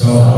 É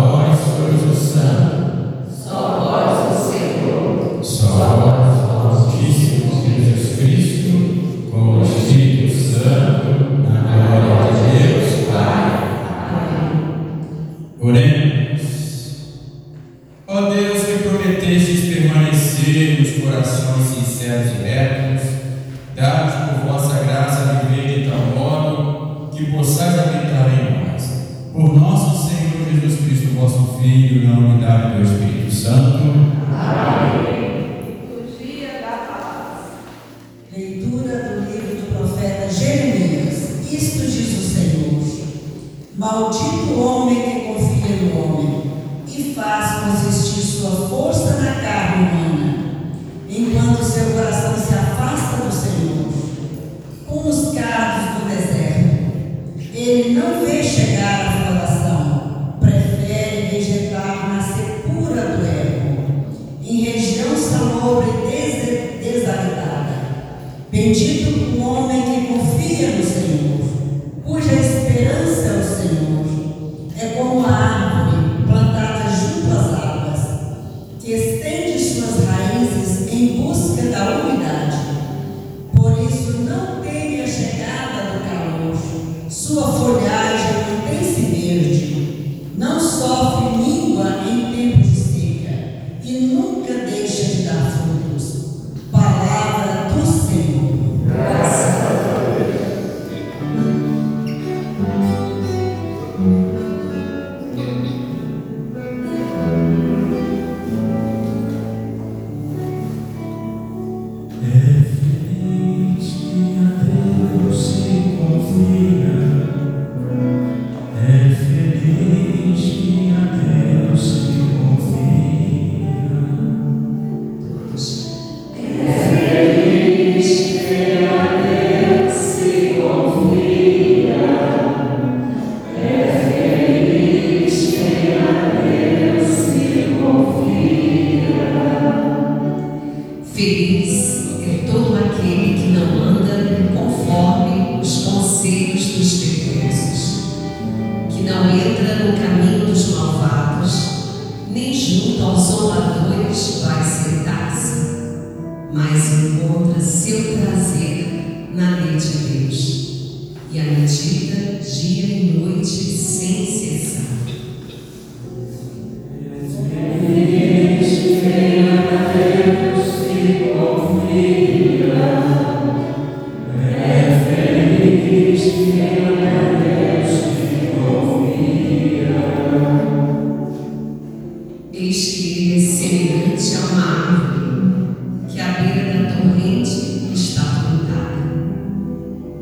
é uma árvore que à beira da torrente está plantada.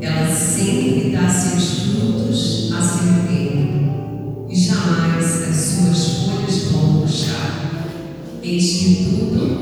Ela sempre dá seus frutos à seu e jamais as suas folhas vão murchar. Eis que tudo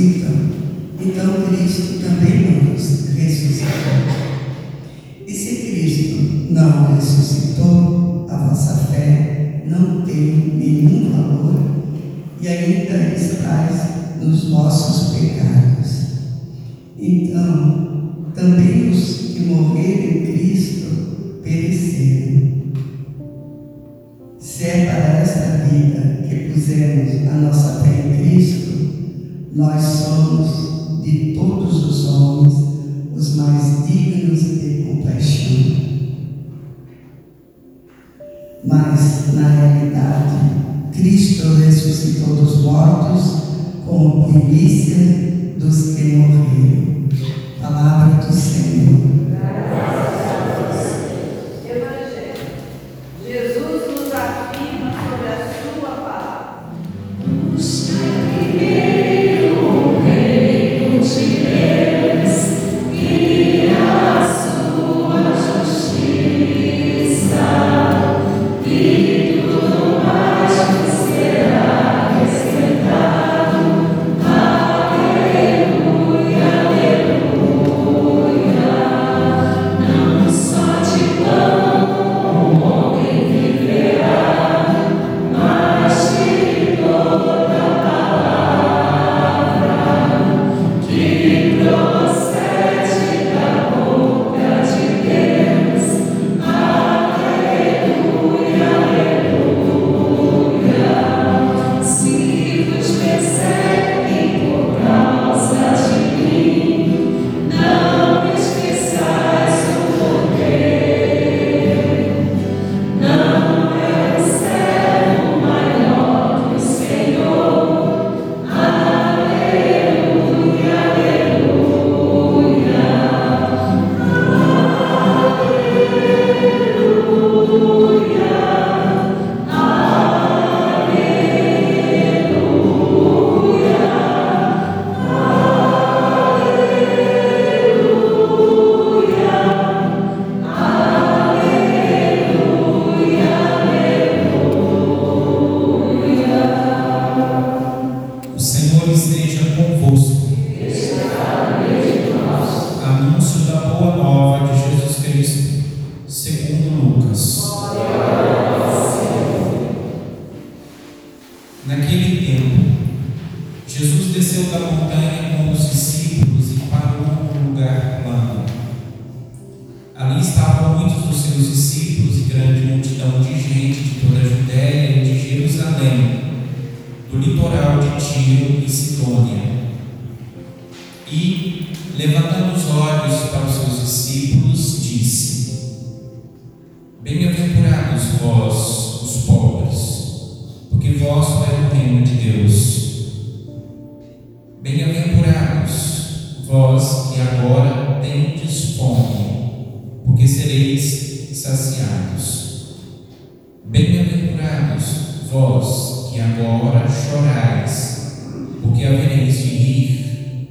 então Cristo também nos ressuscitou. E se Cristo não ressuscitou, a vossa fé não tem nenhum valor e ainda estáis nos vossos pecados. Então, também os que morreram em Cristo pereceram. Se é para esta vida que pusemos a nossa fé em Cristo, nós somos, de todos os homens, os mais dignos de compaixão. Mas, na realidade, Cristo ressuscitou dos mortos como primícia dos que morreram. Palavra do Senhor. entre vós para o reino de Deus. Bem-aventurados vós que agora tendes fome, porque sereis saciados. Bem-aventurados vós que agora chorais, porque havereis de rir.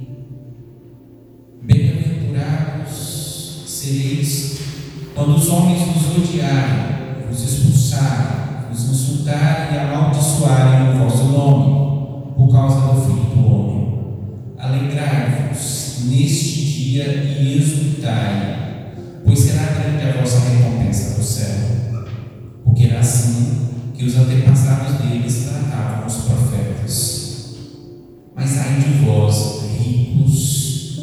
Bem-aventurados sereis quando os homens vos odiarem, vos expulsarem os insultarem e amaldiçoarem o vosso nome, por causa do Filho do Homem. Alegrai-vos neste dia e exultai, pois será grande a vossa recompensa no céu. Porque era assim que os antepassados deles tratavam os profetas. Mas ai de vós, ricos,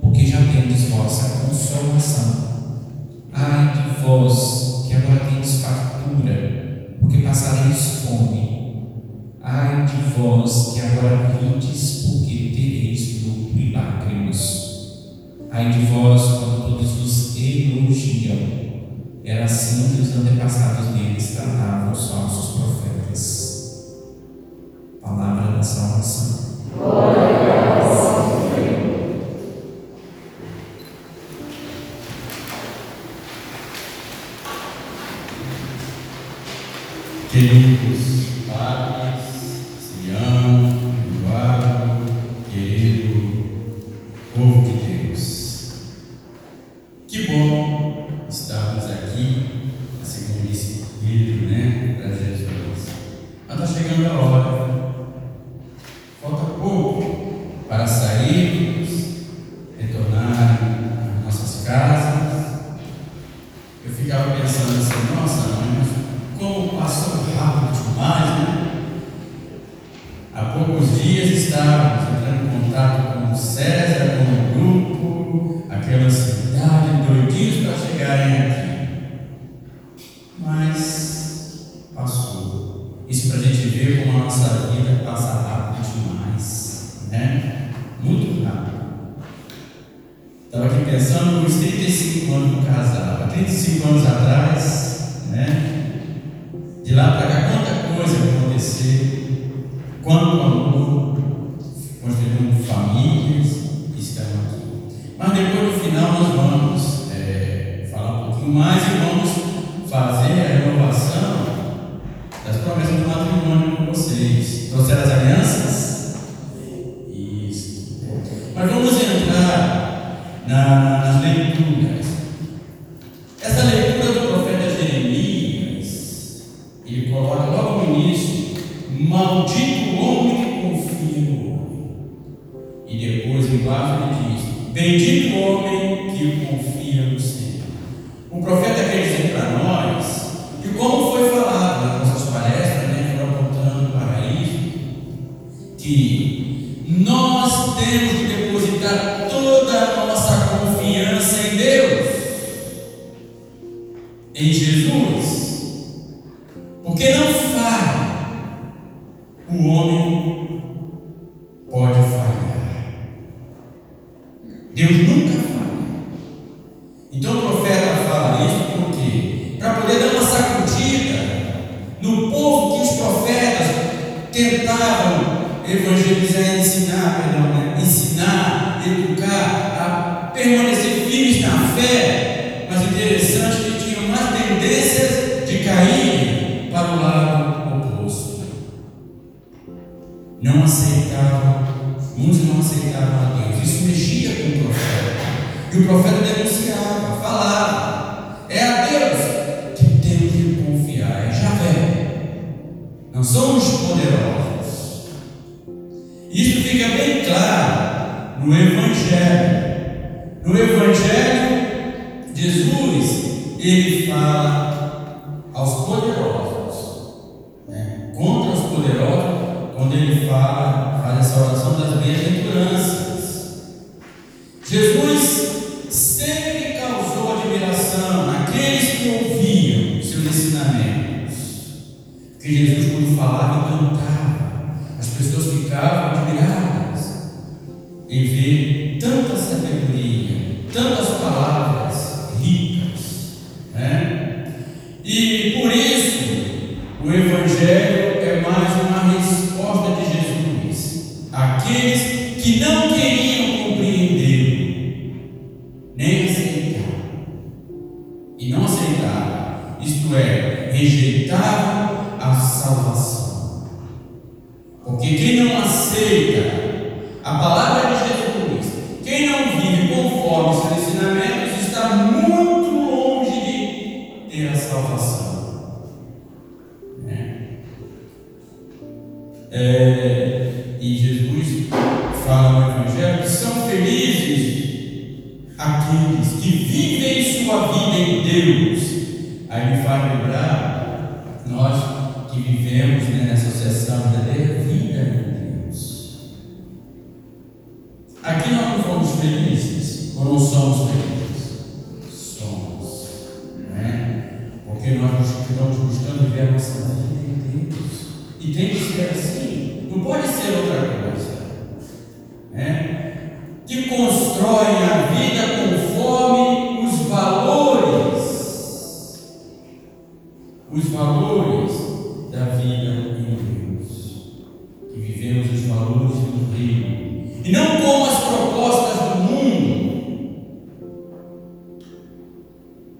porque já tendes vossa consolação. Ai de vós que agora vindes, porque tereis luto e lágrimas. Ai de vós, quando todos vos elogiam, era assim que os antepassados deles tratavam os falsos profetas. Palavra da salvação. Glória a Senhor. Queridos, padres, Move. nós temos pessoas ficavam admiradas em ver tanta sabedoria, tantas palavras.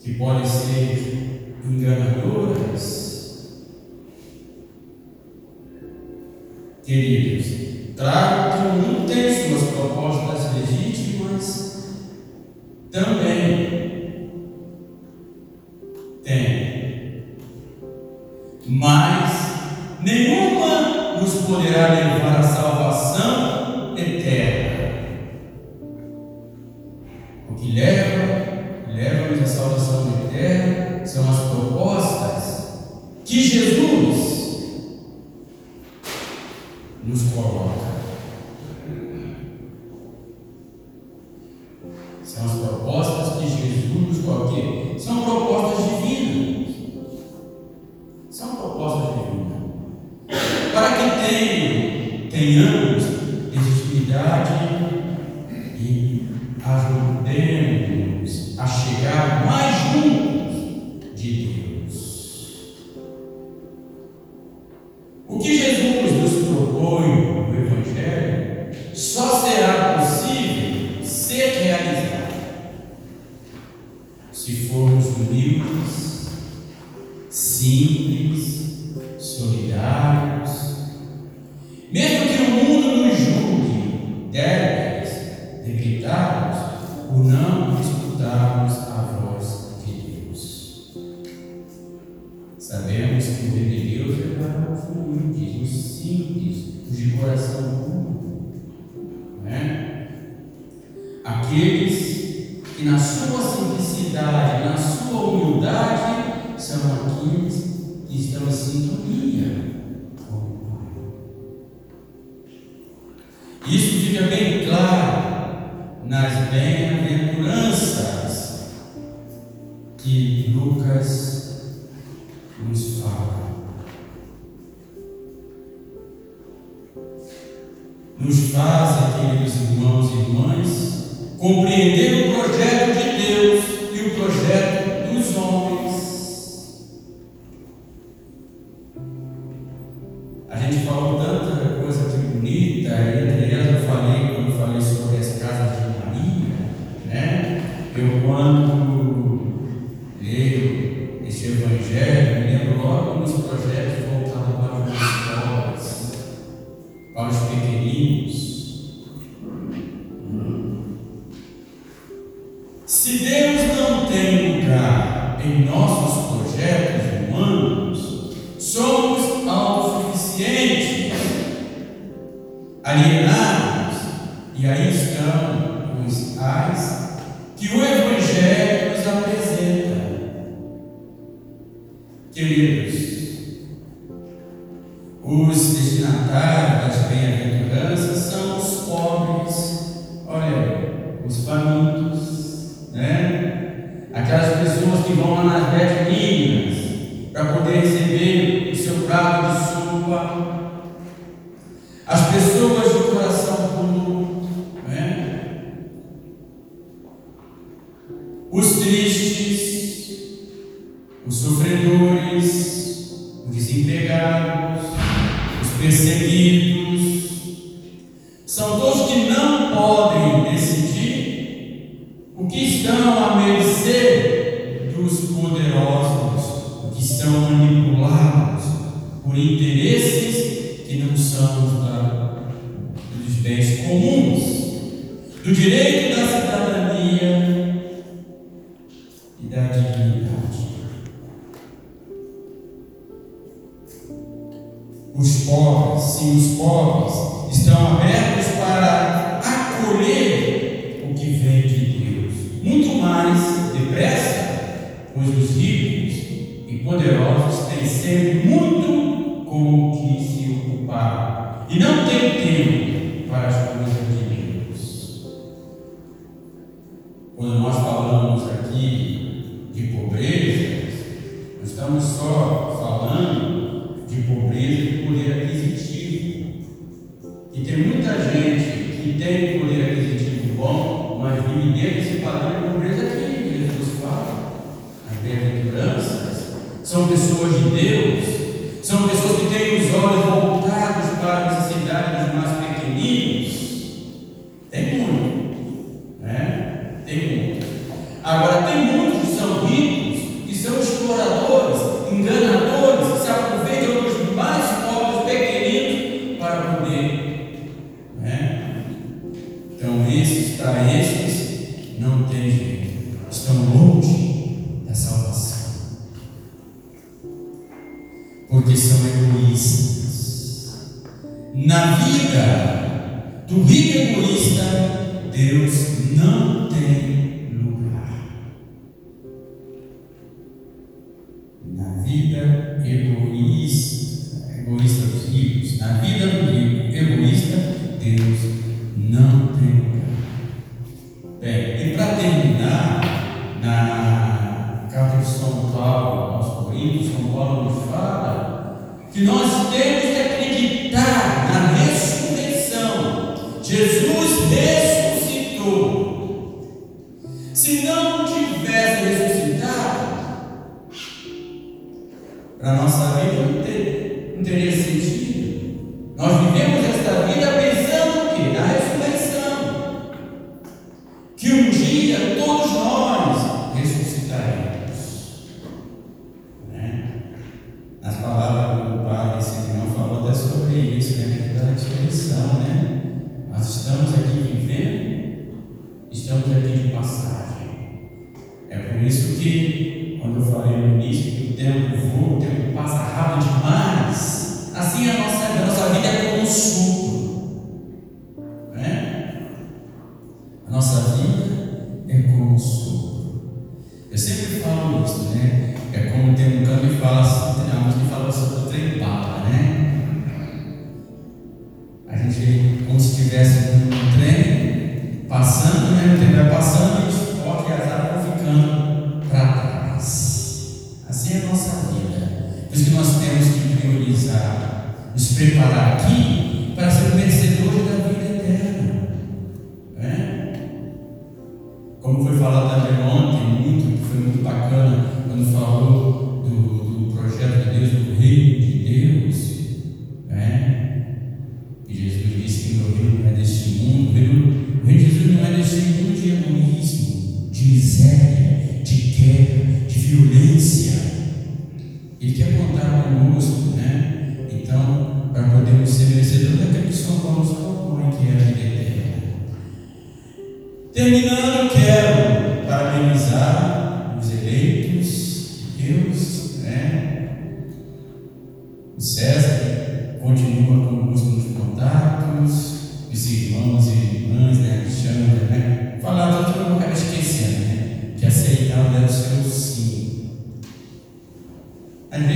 que podem ser enganadoras. Queridos, trato que não tem suas propostas legítimas também aqueles que deveriam ficaram fluidos, os simples, os de coração puro. Né? Aqueles que na sua simplicidade, na sua humildade, são aqueles que estão em sintonia gone são pessoas de Deus, são pessoas que têm os olhos voltados para a necessidade dos mais pequeninos. É isso que, quando eu falei no início, que o tempo voa, o tempo passa rápido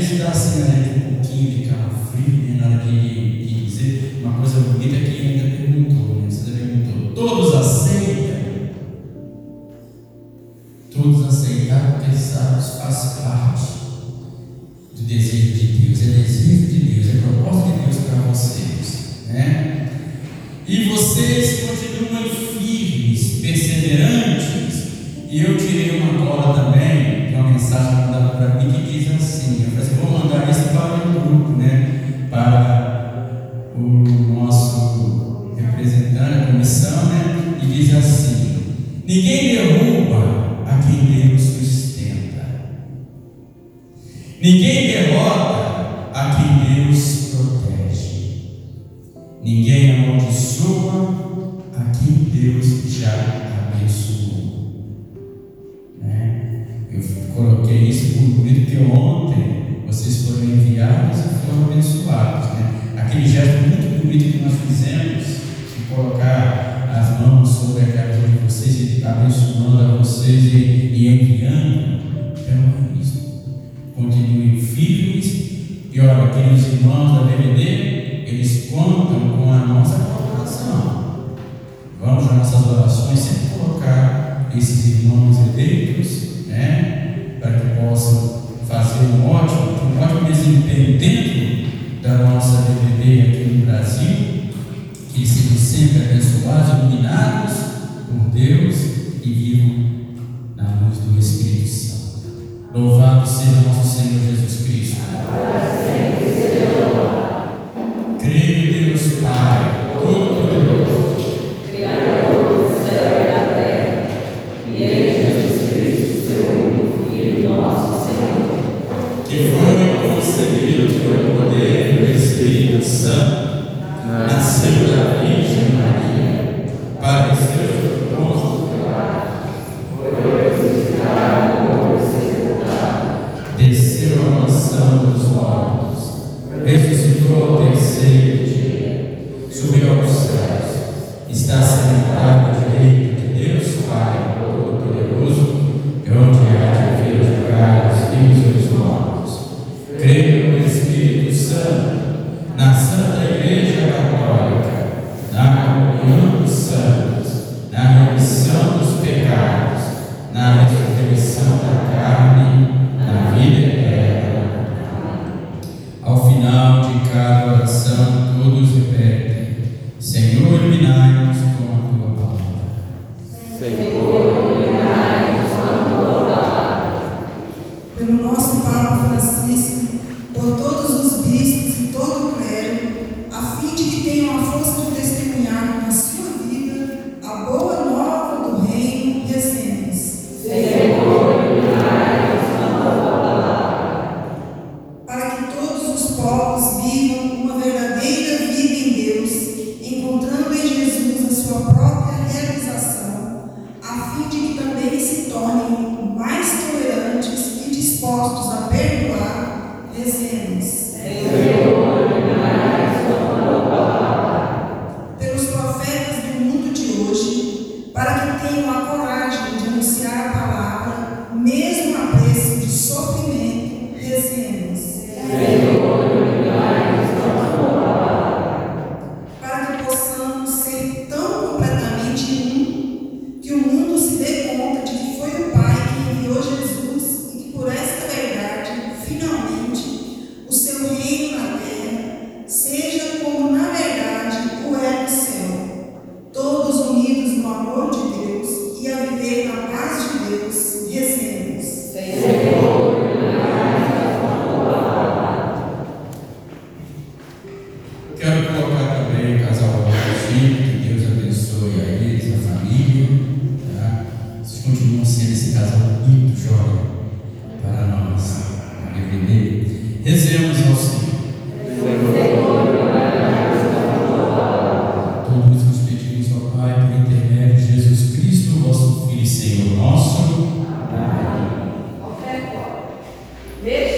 girar assim, né? Tipo, um pouquinho, ficar frio, nem nada que, que dizer. Uma coisa bonita é que ainda perguntou, né? Você perguntou, todos aceitam? Todos aceitaram porque faz parte do desejo de Deus, é desejo de Deus, é proposta de Deus para vocês, né? E vocês um ótimo, um ótimo desempenho dentro da nossa DVD aqui no Brasil, que sejam sempre abençoados, iluminados por Deus e vivam na luz do Espírito Santo. Louvado seja nosso Senhor Jesus Cristo. Senhor nosso, dai. Qualquer.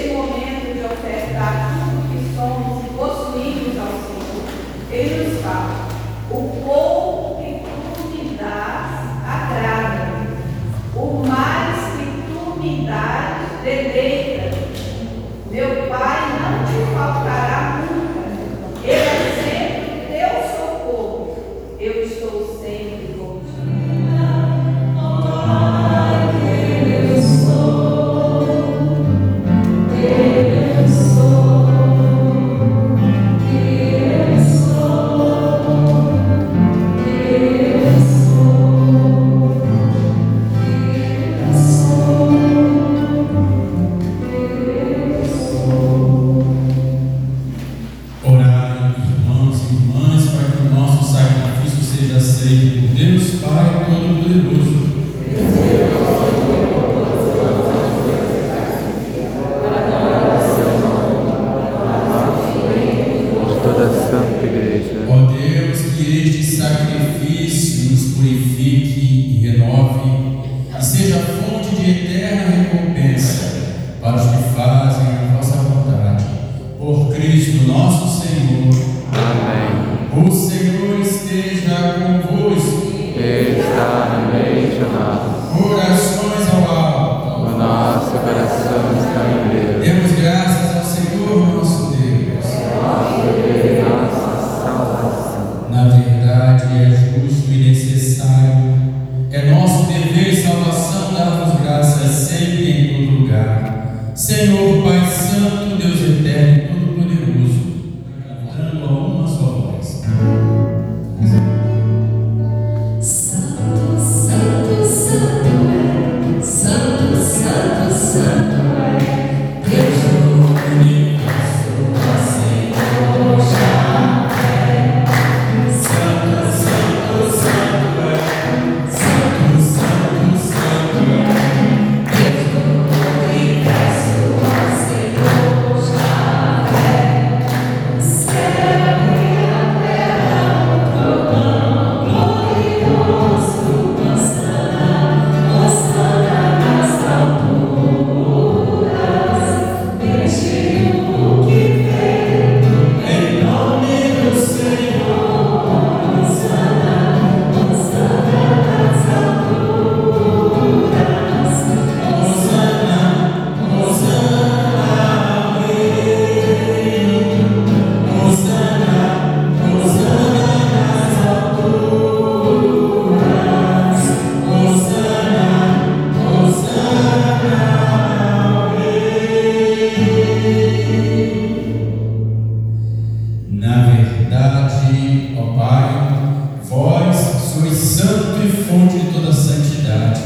Vós sois santo e fonte de toda santidade.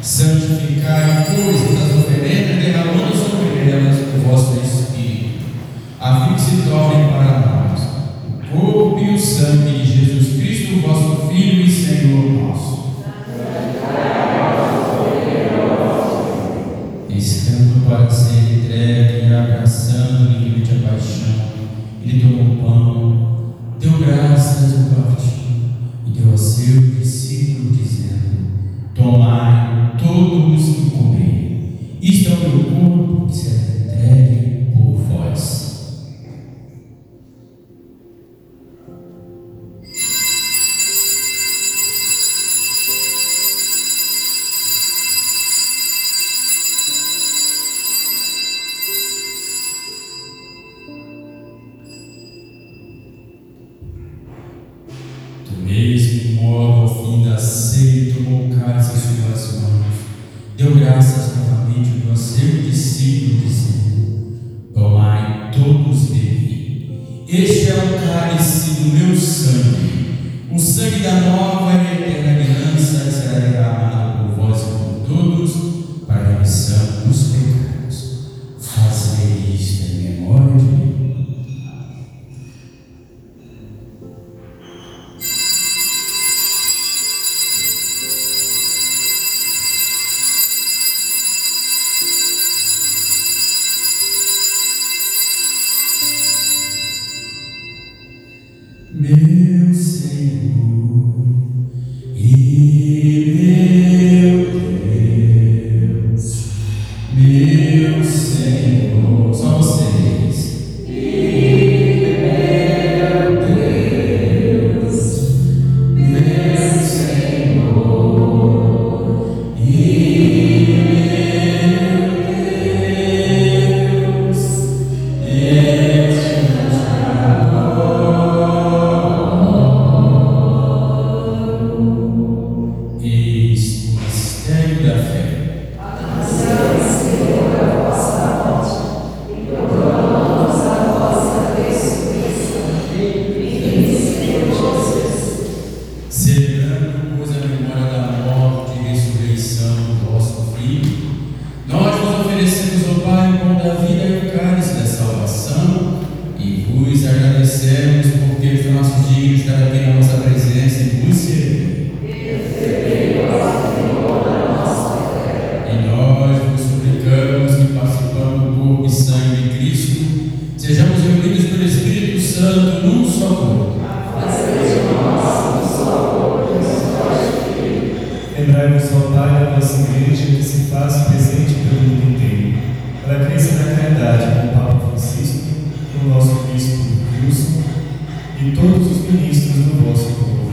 Santificai, pois, as oferendas, derramando sobre elas o vosso Espírito, a fim que se tornem para nós o corpo e o sangue de Jesus Cristo, vosso vosso nosso Bispo Wilson e todos os ministros do vosso povo.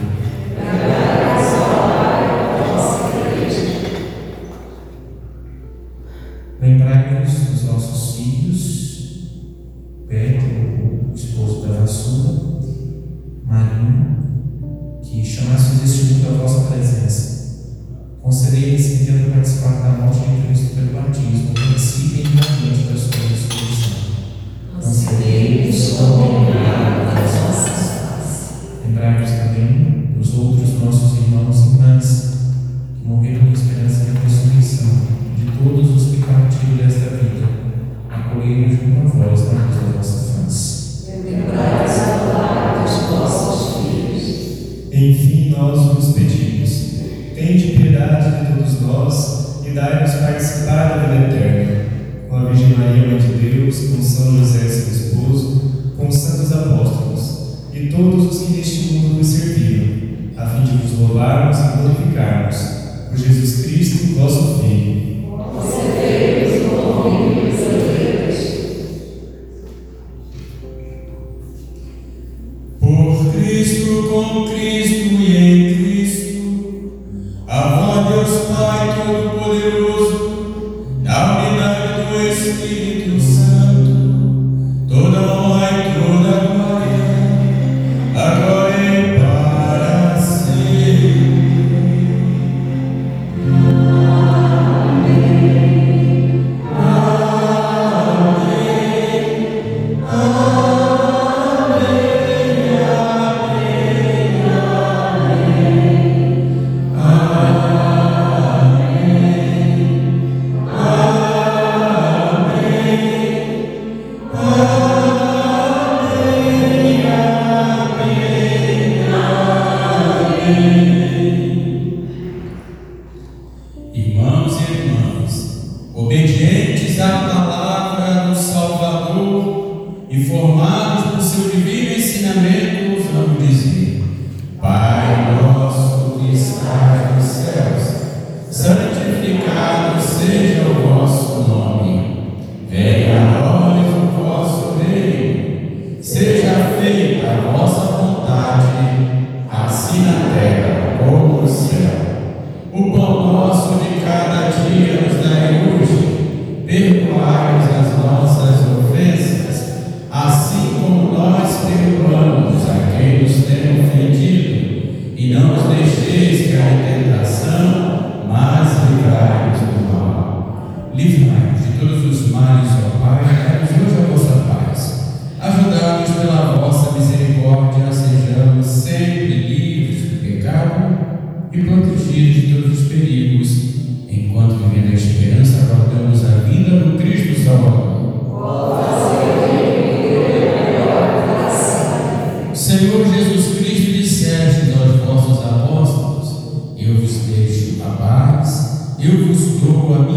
through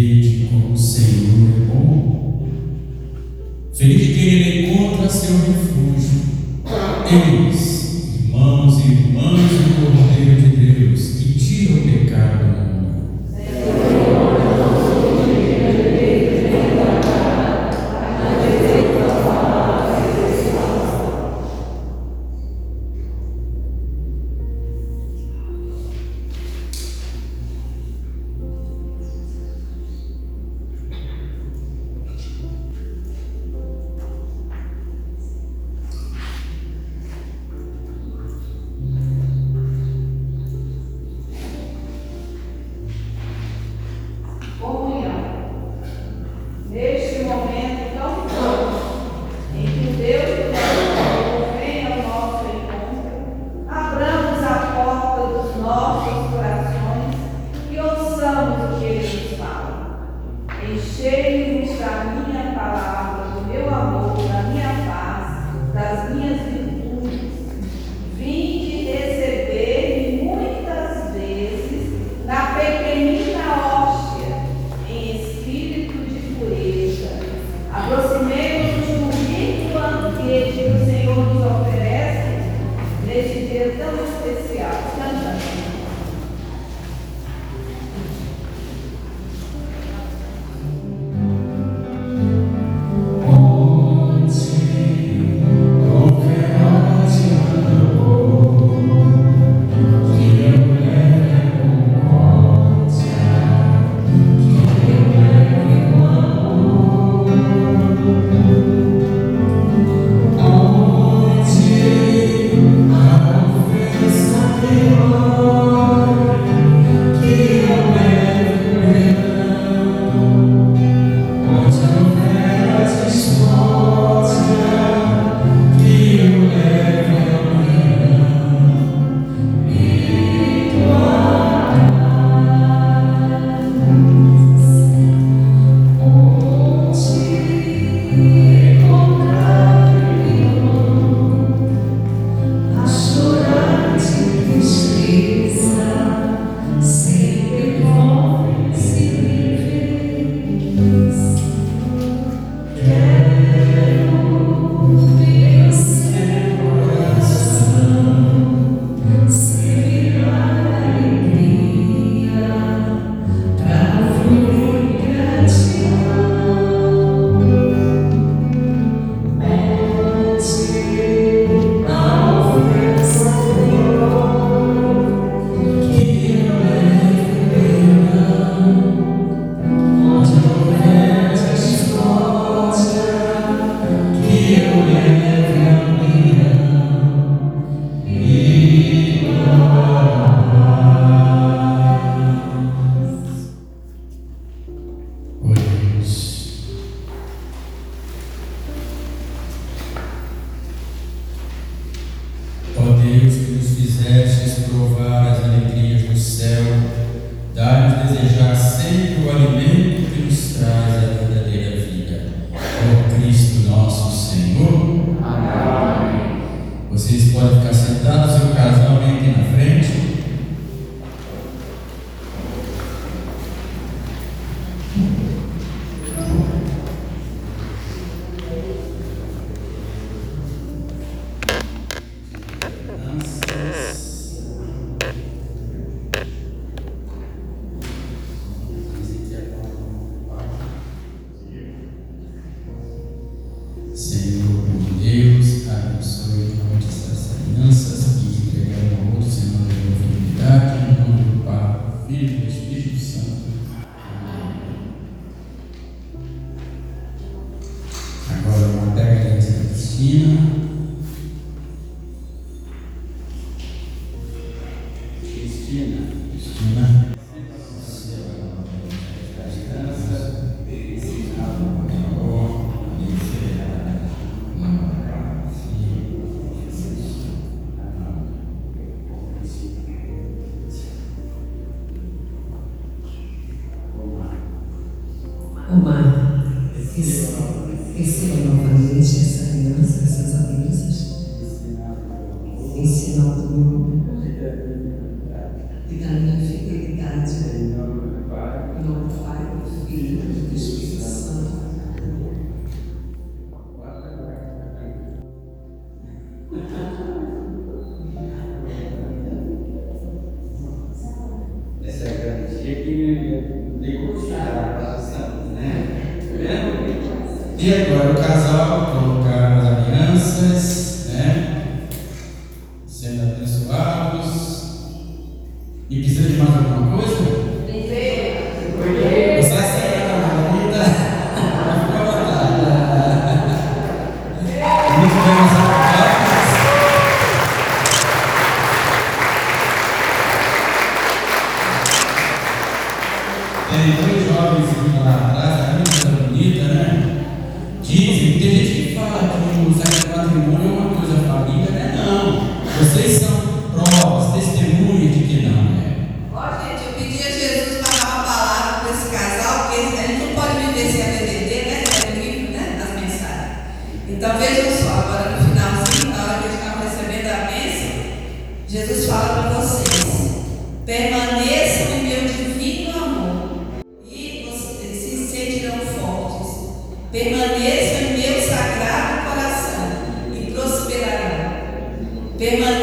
Vede como o Senhor é bom. Feliz de quem ele encontra seu refúgio. Deus. Omar, receba novamente essa criança, essas crianças, tema